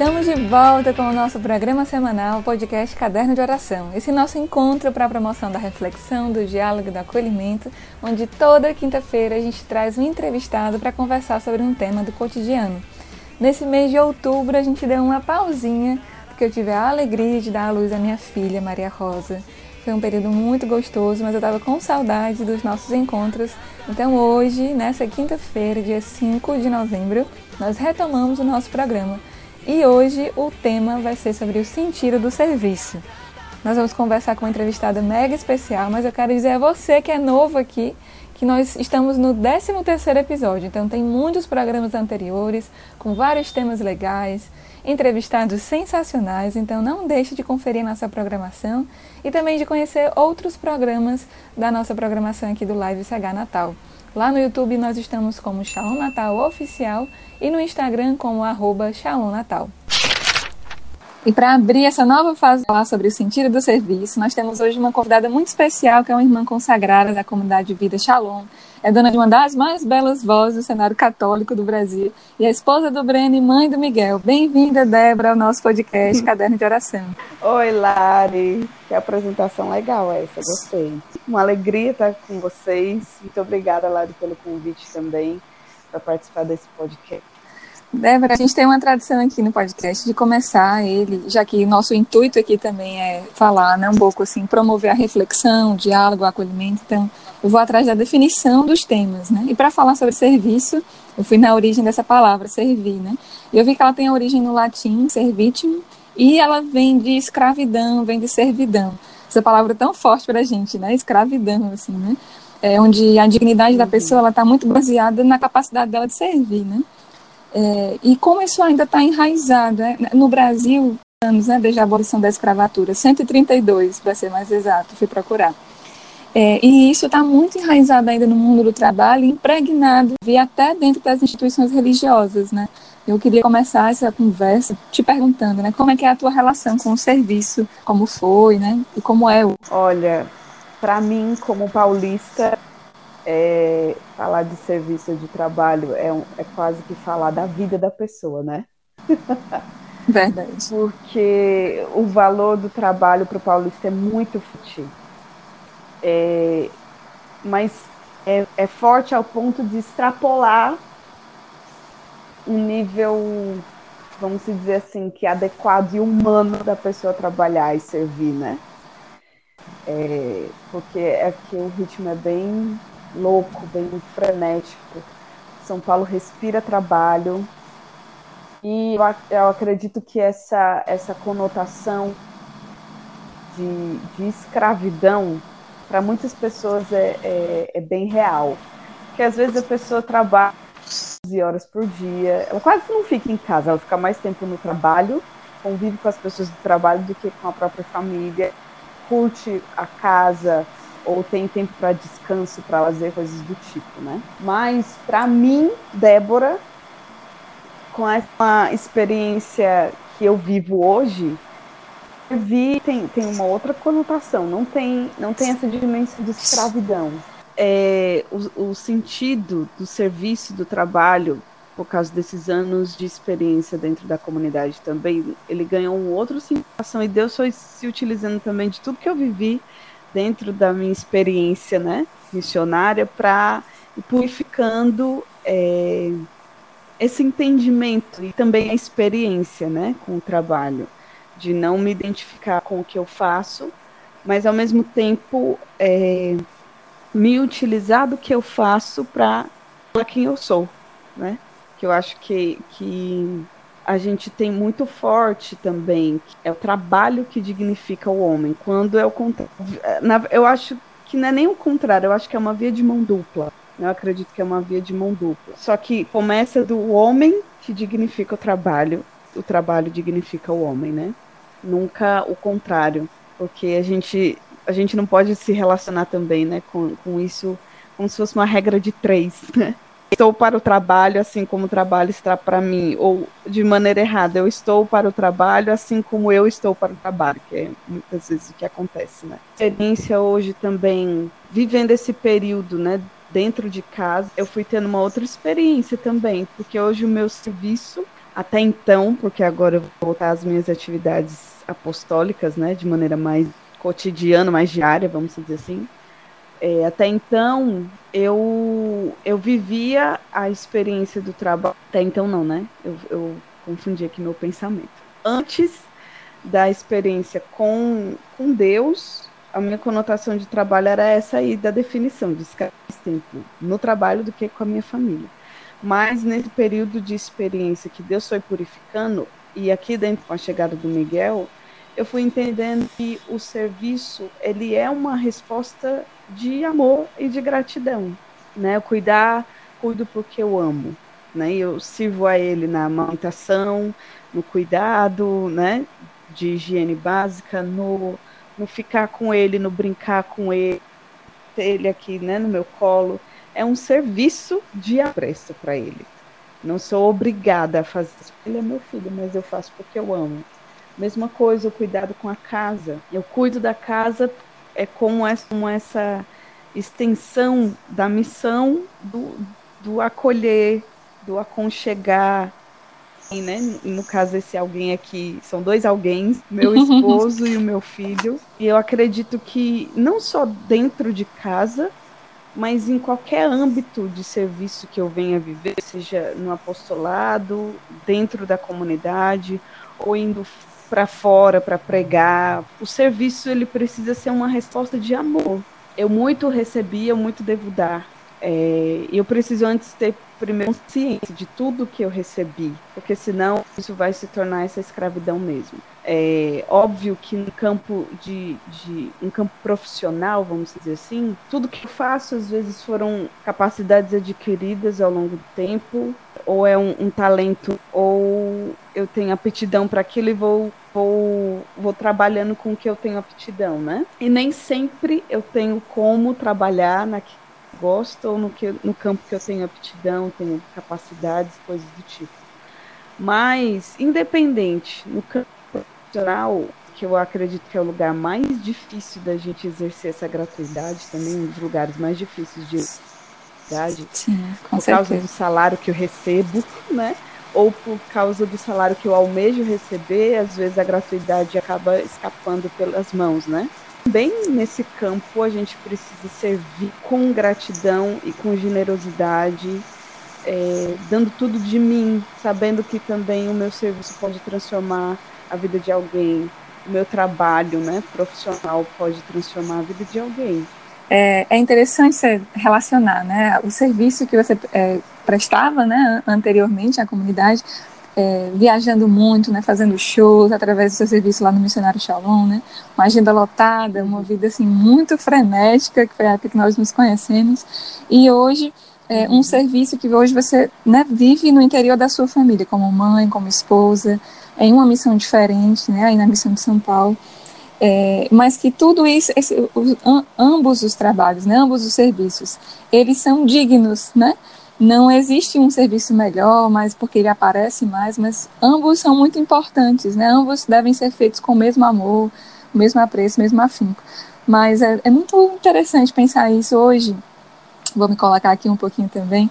Estamos de volta com o nosso programa semanal, podcast Caderno de Oração. Esse nosso encontro para a promoção da reflexão, do diálogo e do acolhimento, onde toda quinta-feira a gente traz um entrevistado para conversar sobre um tema do cotidiano. Nesse mês de outubro a gente deu uma pausinha, porque eu tive a alegria de dar à luz à minha filha, Maria Rosa. Foi um período muito gostoso, mas eu estava com saudade dos nossos encontros. Então hoje, nessa quinta-feira, dia 5 de novembro, nós retomamos o nosso programa e hoje o tema vai ser sobre o sentido do serviço. Nós vamos conversar com uma entrevistada mega especial, mas eu quero dizer a você que é novo aqui que nós estamos no 13º episódio, então tem muitos programas anteriores com vários temas legais, entrevistados sensacionais, então não deixe de conferir nossa programação e também de conhecer outros programas da nossa programação aqui do Live CH Natal. Lá no YouTube nós estamos como Shalom Natal Oficial e no Instagram como arroba Shalom Natal. E para abrir essa nova fase falar sobre o sentido do serviço, nós temos hoje uma convidada muito especial, que é uma irmã consagrada da comunidade de vida Shalom. É dona de uma das mais belas vozes do cenário católico do Brasil e a esposa do Breno e mãe do Miguel. Bem-vinda, Débora, ao nosso podcast Caderno de Oração. Oi, Lari. Que apresentação legal essa, gostei. Uma alegria estar com vocês. Muito obrigada, Lari, pelo convite também para participar desse podcast. Débora, a gente tem uma tradição aqui no podcast de começar ele, já que nosso intuito aqui também é falar, né, um pouco assim, promover a reflexão, o diálogo, o acolhimento. Então, eu vou atrás da definição dos temas, né? E para falar sobre serviço, eu fui na origem dessa palavra, servir, né? E eu vi que ela tem a origem no latim, servitium, e ela vem de escravidão, vem de servidão. Essa palavra é tão forte para a gente, né? Escravidão, assim, né? É onde a dignidade da pessoa ela está muito baseada na capacidade dela de servir, né? É, e como isso ainda está enraizado né? no Brasil, anos né, desde a abolição da escravatura, 132 para ser mais exato, fui procurar. É, e isso está muito enraizado ainda no mundo do trabalho, impregnado e até dentro das instituições religiosas, né? Eu queria começar essa conversa te perguntando, né, como é que é a tua relação com o serviço, como foi, né, e como é o. Olha, para mim, como paulista, é, falar de serviço de trabalho é, um, é quase que falar da vida da pessoa, né? Verdade. Porque o valor do trabalho para o paulista é muito forte. É, mas é, é forte ao ponto de extrapolar um nível, vamos dizer assim, que é adequado e humano da pessoa trabalhar e servir, né? É, porque é que o ritmo é bem louco, bem frenético. São Paulo respira trabalho. E eu, acredito que essa, essa conotação de, de escravidão, para muitas pessoas é, é, é, bem real. Porque às vezes a pessoa trabalha 12 horas por dia, ela quase não fica em casa, ela fica mais tempo no trabalho, convive com as pessoas do trabalho do que com a própria família, curte a casa, ou tem tempo para descanso, para lazer, coisas do tipo, né? Mas para mim, Débora, com essa experiência que eu vivo hoje, vi tem, tem uma outra conotação, não tem, não tem essa dimensão de escravidão. É, o, o sentido do serviço, do trabalho, por causa desses anos de experiência dentro da comunidade também, ele ganhou um outro significação e Deus foi se utilizando também de tudo que eu vivi dentro da minha experiência né, missionária para purificando é, esse entendimento e também a experiência né, com o trabalho, de não me identificar com o que eu faço, mas ao mesmo tempo é, me utilizar do que eu faço para quem eu sou, né? Que eu acho que, que a gente tem muito forte também, é o trabalho que dignifica o homem. Quando é o contrário. Eu acho que não é nem o contrário, eu acho que é uma via de mão dupla. Eu acredito que é uma via de mão dupla. Só que começa do homem que dignifica o trabalho, o trabalho dignifica o homem, né? Nunca o contrário. Porque a gente, a gente não pode se relacionar também, né, com, com isso como se fosse uma regra de três, né? Estou para o trabalho assim como o trabalho está para mim, ou de maneira errada, eu estou para o trabalho assim como eu estou para o trabalho, que é muitas vezes o que acontece, né? Experiência hoje também, vivendo esse período, né, dentro de casa, eu fui tendo uma outra experiência também, porque hoje o meu serviço, até então, porque agora eu vou voltar às minhas atividades apostólicas, né, de maneira mais cotidiana, mais diária, vamos dizer assim. É, até então, eu, eu vivia a experiência do trabalho. Até então, não, né? Eu, eu confundi aqui meu pensamento. Antes da experiência com, com Deus, a minha conotação de trabalho era essa aí, da definição, de mais tempo no trabalho do que com a minha família. Mas nesse período de experiência que Deus foi purificando, e aqui dentro com a chegada do Miguel, eu fui entendendo que o serviço ele é uma resposta de amor e de gratidão, né? Eu cuidar, cuido porque eu amo, né? Eu sirvo a ele na amamentação, no cuidado, né? De higiene básica, no, no ficar com ele, no brincar com ele, ter ele aqui, né? No meu colo, é um serviço de apreço para ele. Não sou obrigada a fazer isso. Ele é meu filho, mas eu faço porque eu amo. Mesma coisa, o cuidado com a casa. Eu cuido da casa é como essa, como essa extensão da missão do, do acolher, do aconchegar, né? No caso, esse alguém aqui, são dois alguém, meu esposo e o meu filho. E eu acredito que não só dentro de casa, mas em qualquer âmbito de serviço que eu venha viver, seja no apostolado, dentro da comunidade, ou indo para fora para pregar. O serviço ele precisa ser uma resposta de amor. Eu muito recebi, eu muito devo dar. É, eu preciso antes ter primeiro consciência de tudo que eu recebi, porque senão isso vai se tornar essa escravidão mesmo. É óbvio que no campo de, de um campo profissional, vamos dizer assim, tudo que eu faço às vezes foram capacidades adquiridas ao longo do tempo, ou é um, um talento, ou eu tenho aptidão para aquilo e vou vou, vou trabalhando com o que eu tenho aptidão, né? E nem sempre eu tenho como trabalhar naquilo gosto ou no, que, no campo que eu tenho aptidão, tenho capacidades, coisas do tipo. Mas, independente, no campo profissional, que eu acredito que é o lugar mais difícil da gente exercer essa gratuidade, também um dos lugares mais difíceis de gratuidade, por certeza. causa do salário que eu recebo, né? Ou por causa do salário que eu almejo receber, às vezes a gratuidade acaba escapando pelas mãos, né? Também nesse campo a gente precisa servir com gratidão e com generosidade, é, dando tudo de mim, sabendo que também o meu serviço pode transformar a vida de alguém, o meu trabalho né, profissional pode transformar a vida de alguém. É, é interessante você relacionar né, o serviço que você é, prestava né, anteriormente à comunidade, é, viajando muito, né, fazendo shows através do seu serviço lá no Missionário Shalom, né, uma agenda lotada, uma vida assim muito frenética, que foi a época que nós nos conhecemos, e hoje é, um serviço que hoje você né, vive no interior da sua família, como mãe, como esposa, em uma missão diferente, né, aí na missão de São Paulo. É, mas que tudo isso, esse, os, ambos os trabalhos, né, ambos os serviços, eles são dignos, né? Não existe um serviço melhor, mas porque ele aparece mais, mas ambos são muito importantes, né? Ambos devem ser feitos com o mesmo amor, o mesmo apreço, o mesmo afinco. Mas é, é muito interessante pensar isso hoje. Vou me colocar aqui um pouquinho também.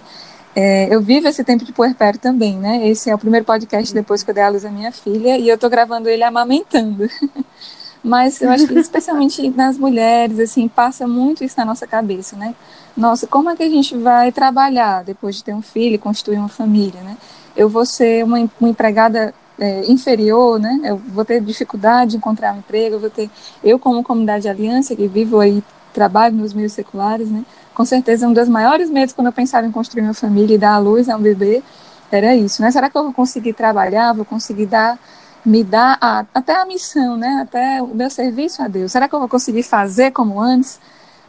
É, eu vivo esse tempo de puerpério também, né? Esse é o primeiro podcast depois que eu dei a luz à minha filha e eu estou gravando ele amamentando. Mas eu acho que especialmente nas mulheres, assim, passa muito isso na nossa cabeça, né? Nossa, como é que a gente vai trabalhar depois de ter um filho, construir uma família, né? Eu vou ser uma, uma empregada é, inferior, né? Eu vou ter dificuldade de encontrar um emprego, eu vou ter... Eu, como comunidade de aliança, que vivo aí, trabalho nos meios seculares, né? Com certeza, um dos maiores medos quando eu pensava em construir uma família e dar à luz a um bebê era isso, né? Será que eu vou conseguir trabalhar, vou conseguir dar me dá a, até a missão, né? Até o meu serviço a Deus. Será que eu vou conseguir fazer como antes?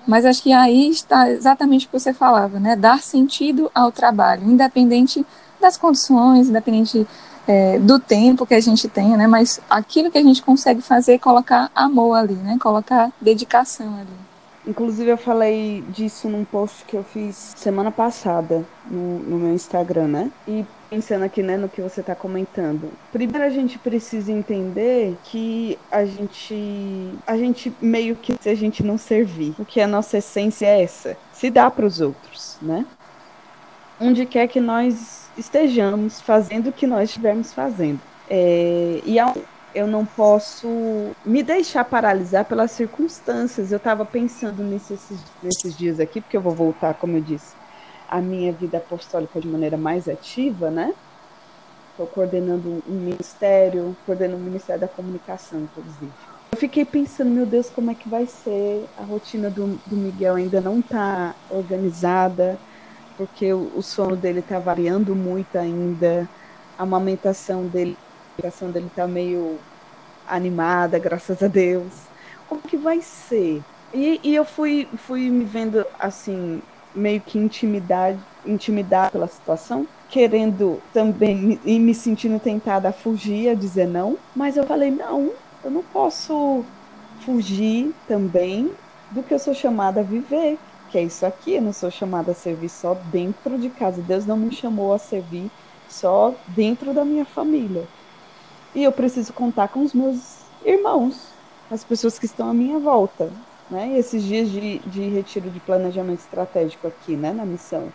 Mas acho que aí está exatamente o que você falava, né? Dar sentido ao trabalho, independente das condições, independente é, do tempo que a gente tenha, né? Mas aquilo que a gente consegue fazer é colocar amor ali, né? Colocar dedicação ali. Inclusive eu falei disso num post que eu fiz semana passada no, no meu Instagram, né? E pensando aqui, né, no que você está comentando. Primeiro a gente precisa entender que a gente, a gente meio que se a gente não servir, porque a nossa essência é essa, se dá para os outros, né? onde quer que nós estejamos fazendo o que nós estivermos fazendo. É, e eu não posso me deixar paralisar pelas circunstâncias. Eu estava pensando nesses, nesses dias aqui, porque eu vou voltar, como eu disse, a minha vida apostólica de maneira mais ativa, né? Estou coordenando um ministério, coordenando o Ministério da Comunicação, inclusive. Eu fiquei pensando, meu Deus, como é que vai ser? A rotina do, do Miguel ainda não está organizada porque o, o sono dele está variando muito ainda, a amamentação dele, a amamentação dele está meio animada, graças a Deus. Como que vai ser? E, e eu fui, fui me vendo assim, meio que intimidade, intimidada pela situação, querendo também e me sentindo tentada a fugir, a dizer não, mas eu falei, não, eu não posso fugir também do que eu sou chamada a viver, que é isso aqui, eu não sou chamada a servir só dentro de casa. Deus não me chamou a servir só dentro da minha família. E eu preciso contar com os meus irmãos, as pessoas que estão à minha volta. Né? Esses dias de, de retiro de planejamento estratégico aqui, né, na missão,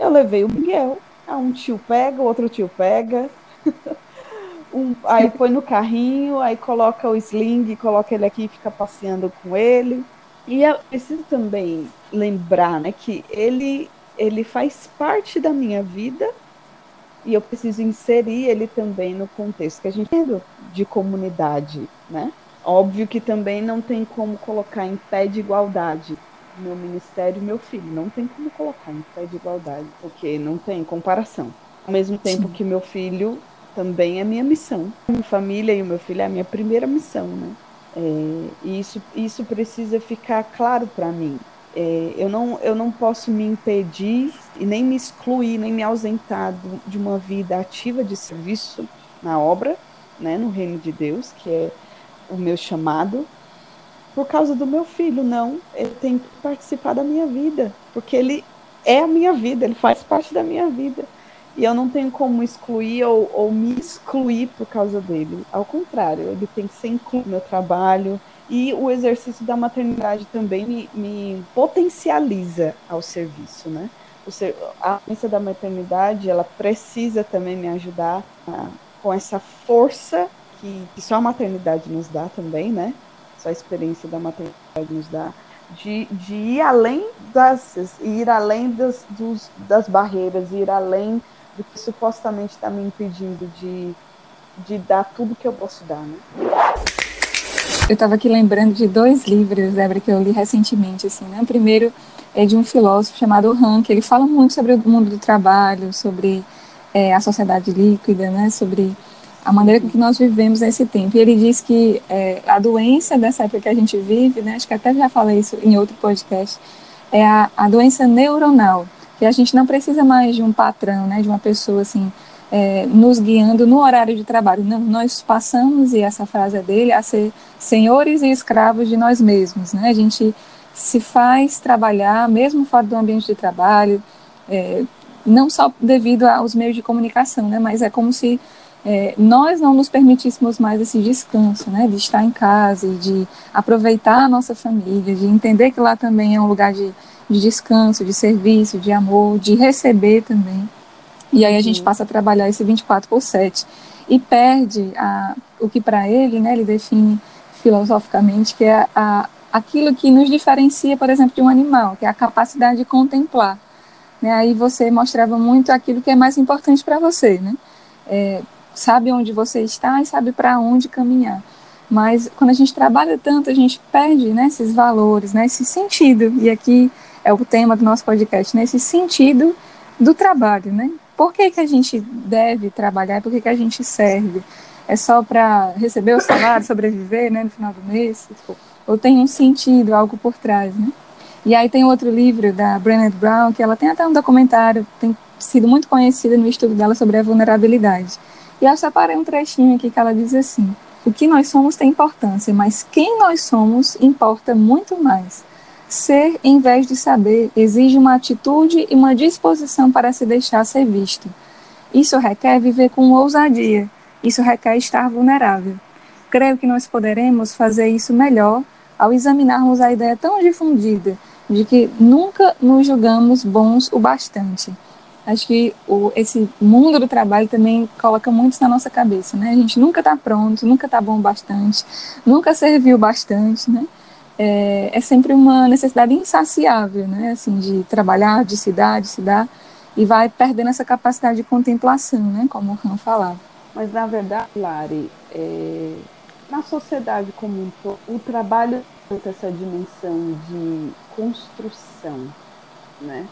eu levei o Miguel. Ah, um tio pega, outro tio pega. um, aí põe no carrinho, aí coloca o sling, coloca ele aqui e fica passeando com ele. E eu preciso também lembrar né, que ele, ele faz parte da minha vida e eu preciso inserir ele também no contexto que a gente tem de comunidade, né? Óbvio que também não tem como colocar em pé de igualdade meu ministério e meu filho. Não tem como colocar em pé de igualdade, porque não tem comparação. Ao mesmo tempo Sim. que meu filho também é minha missão. Minha família e o meu filho é a minha primeira missão, né? É, e isso, isso precisa ficar claro para mim. É, eu, não, eu não posso me impedir e nem me excluir, nem me ausentar de uma vida ativa de serviço na obra, né, no reino de Deus, que é o meu chamado, por causa do meu filho. Não, ele tem que participar da minha vida, porque ele é a minha vida, ele faz parte da minha vida. E eu não tenho como excluir ou, ou me excluir por causa dele. Ao contrário, ele tem que ser incluído no meu trabalho. E o exercício da maternidade também me, me potencializa ao serviço, né? A vivência da maternidade, ela precisa também me ajudar a, com essa força que, que só a maternidade nos dá também, né? Só a experiência da maternidade nos dá de, de ir além das ir além das, dos, das barreiras, ir além do que supostamente está me impedindo de, de dar tudo que eu posso dar, né? Eu estava aqui lembrando de dois livros, Débora, que eu li recentemente, assim, né? O primeiro é de um filósofo chamado Rank, ele fala muito sobre o mundo do trabalho, sobre é, a sociedade líquida, né? Sobre a maneira com que nós vivemos nesse tempo. E ele diz que é, a doença dessa época que a gente vive, né? Acho que até já falei isso em outro podcast, é a, a doença neuronal que a gente não precisa mais de um patrão, né, de uma pessoa assim, é, nos guiando no horário de trabalho. Não, nós passamos, e essa frase é dele, a ser senhores e escravos de nós mesmos. Né? A gente se faz trabalhar, mesmo fora do ambiente de trabalho, é, não só devido aos meios de comunicação, né, mas é como se é, nós não nos permitíssemos mais esse descanso, né, de estar em casa, de aproveitar a nossa família, de entender que lá também é um lugar de de descanso, de serviço, de amor, de receber também. E aí a gente passa a trabalhar esse 24 por 7 e perde a, o que para ele, né, ele define filosoficamente que é a, aquilo que nos diferencia, por exemplo, de um animal, que é a capacidade de contemplar. Né? Aí você mostrava muito aquilo que é mais importante para você, né? É, sabe onde você está e sabe para onde caminhar. Mas quando a gente trabalha tanto, a gente perde né, esses valores, né, esse sentido. E aqui é o tema do nosso podcast, nesse sentido do trabalho, né? Por que, que a gente deve trabalhar? Por que, que a gente serve? É só para receber o salário, sobreviver, né, no final do mês? Ou tem um sentido, algo por trás, né? E aí tem outro livro da Brené Brown, que ela tem até um documentário, tem sido muito conhecida no estudo dela sobre a vulnerabilidade. E eu separei um trechinho aqui que ela diz assim: O que nós somos tem importância, mas quem nós somos importa muito mais. Ser, em vez de saber, exige uma atitude e uma disposição para se deixar ser visto. Isso requer viver com ousadia. Isso requer estar vulnerável. Creio que nós poderemos fazer isso melhor ao examinarmos a ideia tão difundida de que nunca nos julgamos bons o bastante. Acho que o, esse mundo do trabalho também coloca muito na nossa cabeça, né? A gente nunca está pronto, nunca está bom bastante, nunca serviu bastante, né? É, é, sempre uma necessidade insaciável, né? Assim, de trabalhar, de se dar, de se dar, e vai perdendo essa capacidade de contemplação, né? Como o Han falava. Mas, na verdade, Lari, é, na sociedade como um todo, o trabalho tem essa dimensão de construção, né?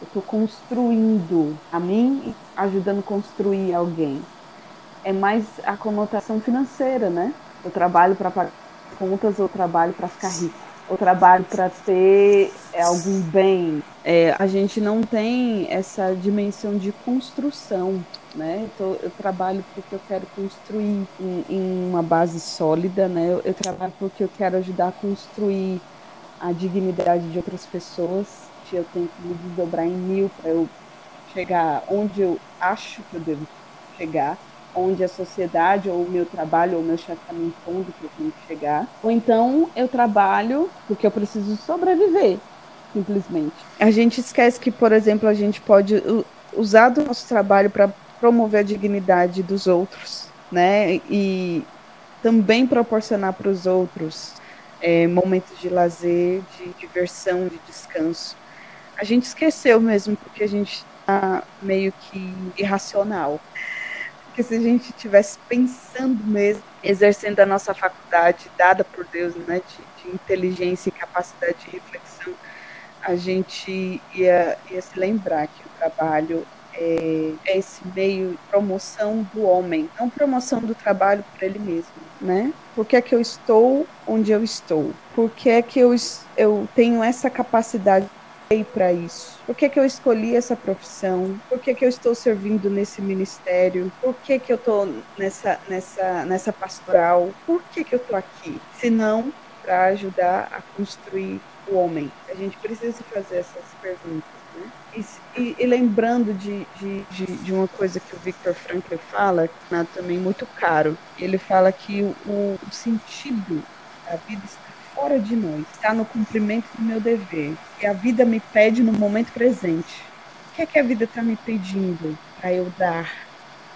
Eu estou construindo a mim ajudando a construir alguém. É mais a conotação financeira, né? Eu trabalho para pagar contas, eu trabalho para ficar rico. Eu trabalho para ter algum bem. É, a gente não tem essa dimensão de construção, né? Eu, eu trabalho porque eu quero construir em, em uma base sólida, né? Eu, eu trabalho porque eu quero ajudar a construir a dignidade de outras pessoas eu tenho que me desdobrar em mil para eu chegar onde eu acho que eu devo chegar, onde a sociedade ou o meu trabalho ou o meu chefe está me impondo que eu tenho que chegar. Ou então eu trabalho porque eu preciso sobreviver, simplesmente. A gente esquece que, por exemplo, a gente pode usar do nosso trabalho para promover a dignidade dos outros, né? E também proporcionar para os outros é, momentos de lazer, de diversão, de descanso a gente esqueceu mesmo, porque a gente está meio que irracional. Porque se a gente estivesse pensando mesmo, exercendo a nossa faculdade dada por Deus, né, de, de inteligência e capacidade de reflexão, a gente ia, ia se lembrar que o trabalho é, é, esse meio de promoção do homem, não promoção do trabalho para ele mesmo, né? Por que é que eu estou onde eu estou? Por que é que eu, eu tenho essa capacidade para isso? Por que, que eu escolhi essa profissão? Por que, que eu estou servindo nesse ministério? Por que, que eu estou nessa, nessa, nessa pastoral? Por que, que eu estou aqui? Se não para ajudar a construir o homem. A gente precisa fazer essas perguntas. Né? E, e, e, lembrando de, de, de, de, uma coisa que o Victor Frankl fala, que é também muito caro, ele fala que o, o sentido da vida está fora de nós, está no cumprimento do meu dever. E a vida me pede no momento presente. O que é que a vida está me pedindo para eu dar?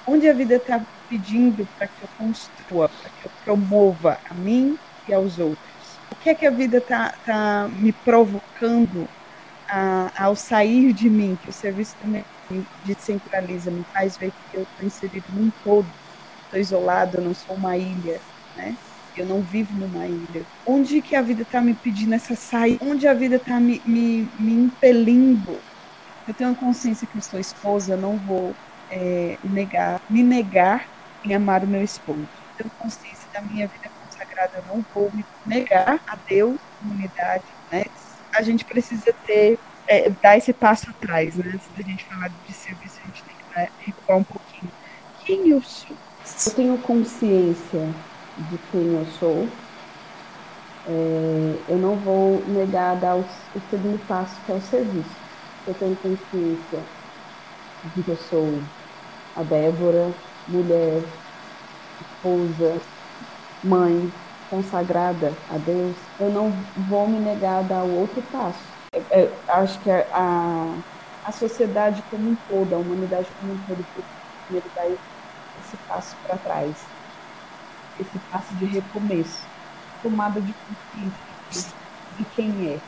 Onde a vida está pedindo para que eu construa, para que eu promova a mim e aos outros? O que é que a vida está tá me provocando a, ao sair de mim, que o serviço também me descentraliza, me faz ver que eu estou inserido num todo, estou isolado, não sou uma ilha, né? Eu não vivo numa ilha. Onde que a vida está me pedindo essa saída? Onde a vida está me, me, me impelindo? Eu tenho consciência que eu sou esposa, eu não vou é, negar, me negar em amar o meu esposo. Eu tenho consciência da minha vida consagrada, eu não vou me negar a Deus, comunidade. Né? A gente precisa ter, é, dar esse passo atrás, né? Antes da gente falar de serviço, a gente tem que né, recuar um pouquinho. Quem eu sou? Eu tenho consciência de quem eu sou. É, eu não vou negar dar o, o segundo passo, que é o serviço. Eu tenho consciência de que eu sou a Débora, mulher, esposa, mãe, consagrada a Deus. Eu não vou me negar a dar o outro passo. Eu, eu acho que a, a sociedade como um todo, a humanidade como um todo, primeiro dar esse passo para trás esse passo de recomeço, tomada de consciência de quem é.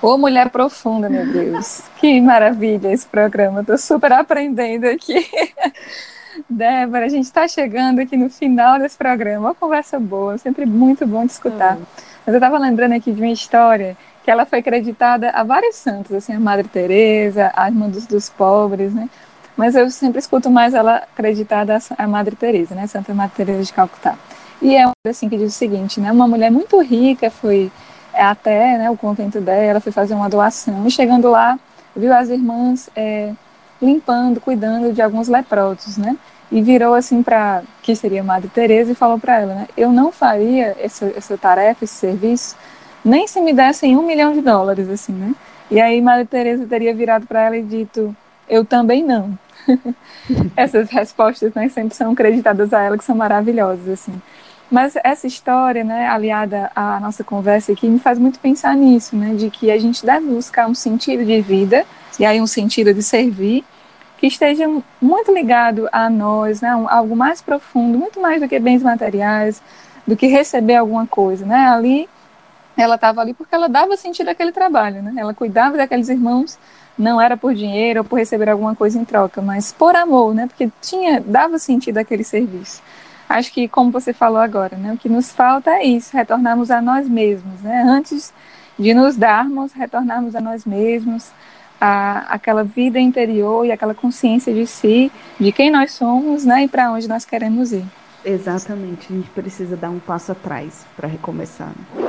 Ô mulher profunda, meu Deus. que maravilha esse programa. Estou super aprendendo aqui. Débora, a gente está chegando aqui no final desse programa. Uma conversa boa, sempre muito bom de escutar. Mas eu estava lembrando aqui de uma história que ela foi acreditada a vários santos, assim, a Madre Teresa, a irmã dos, dos pobres, né? Mas eu sempre escuto mais ela acreditada a Madre Teresa, né, Santa Madre Teresa de Calcutá. E é assim que diz o seguinte, né, uma mulher muito rica foi até né, o convento dela, foi fazer uma doação e chegando lá viu as irmãs é, limpando, cuidando de alguns leprosos, né? E virou assim para que seria Madre Teresa e falou para ela, né? Eu não faria essa, essa tarefa, esse serviço, nem se me dessem um milhão de dólares, assim, né? E aí Madre Teresa teria virado para ela e dito, eu também não. Essas respostas né, sempre são creditadas a ela, que são maravilhosas, assim. Mas essa história, né, aliada à nossa conversa aqui, me faz muito pensar nisso, né, de que a gente deve buscar um sentido de vida e aí um sentido de servir, que esteja muito ligado a nós, né, algo mais profundo, muito mais do que bens materiais, do que receber alguma coisa, né? Ali ela estava ali porque ela dava sentido àquele trabalho, né? Ela cuidava daqueles irmãos, não era por dinheiro ou por receber alguma coisa em troca, mas por amor, né? Porque tinha dava sentido àquele serviço. Acho que como você falou agora, né? O que nos falta é isso, retornarmos a nós mesmos, né? Antes de nos darmos, retornarmos a nós mesmos, a, aquela vida interior e aquela consciência de si, de quem nós somos, né? E para onde nós queremos ir. Exatamente, a gente precisa dar um passo atrás para recomeçar. Né?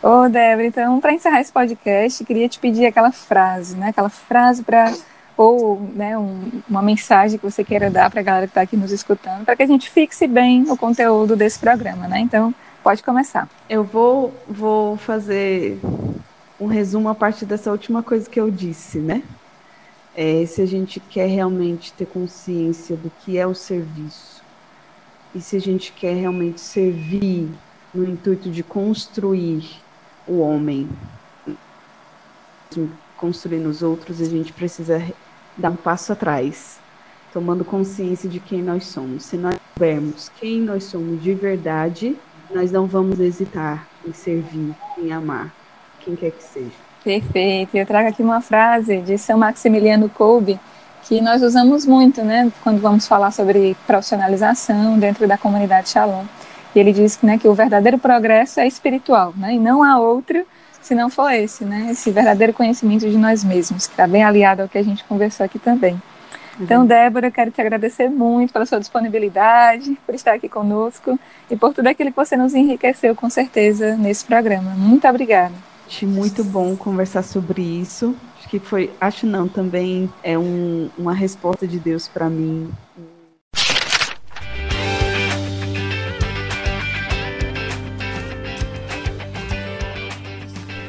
Ô, Débora, então, para encerrar esse podcast, queria te pedir aquela frase, né? Aquela frase para ou né, um, uma mensagem que você queira dar para a galera que está aqui nos escutando, para que a gente fixe bem o conteúdo desse programa, né? Então, pode começar. Eu vou, vou fazer um resumo a partir dessa última coisa que eu disse, né? É, se a gente quer realmente ter consciência do que é o serviço, e se a gente quer realmente servir no intuito de construir o homem, construir nos outros, a gente precisa dar um passo atrás, tomando consciência de quem nós somos. Se nós soubermos quem nós somos de verdade, nós não vamos hesitar em servir, em amar, quem quer que seja. Perfeito. Eu trago aqui uma frase de São Maximiliano Kolbe, que nós usamos muito, né, quando vamos falar sobre profissionalização dentro da comunidade Shalom. Ele diz né, que o verdadeiro progresso é espiritual, né, e não há outro se não for esse, né, esse verdadeiro conhecimento de nós mesmos, que está bem aliado ao que a gente conversou aqui também. Então, uhum. Débora, eu quero te agradecer muito pela sua disponibilidade, por estar aqui conosco e por tudo aquilo que você nos enriqueceu, com certeza, nesse programa. Muito obrigada. Achei muito bom conversar sobre isso. Acho que foi, acho não, também é um, uma resposta de Deus para mim.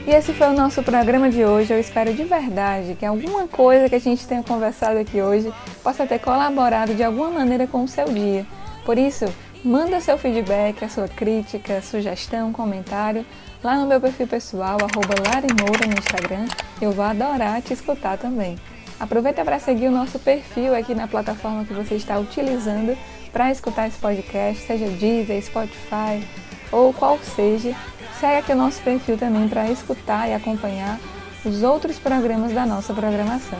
E esse foi o nosso programa de hoje. Eu espero de verdade que alguma coisa que a gente tenha conversado aqui hoje possa ter colaborado de alguma maneira com o seu dia. Por isso, manda seu feedback, a sua crítica, sugestão, comentário lá no meu perfil pessoal, Larimoura no Instagram. Eu vou adorar te escutar também. Aproveita para seguir o nosso perfil aqui na plataforma que você está utilizando para escutar esse podcast, seja Deezer, Spotify ou qual seja. Segue aqui o nosso perfil também para escutar e acompanhar os outros programas da nossa programação.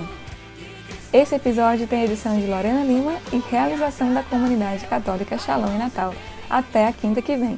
Esse episódio tem edição de Lorena Lima e realização da comunidade católica Shalom em Natal. Até a quinta que vem.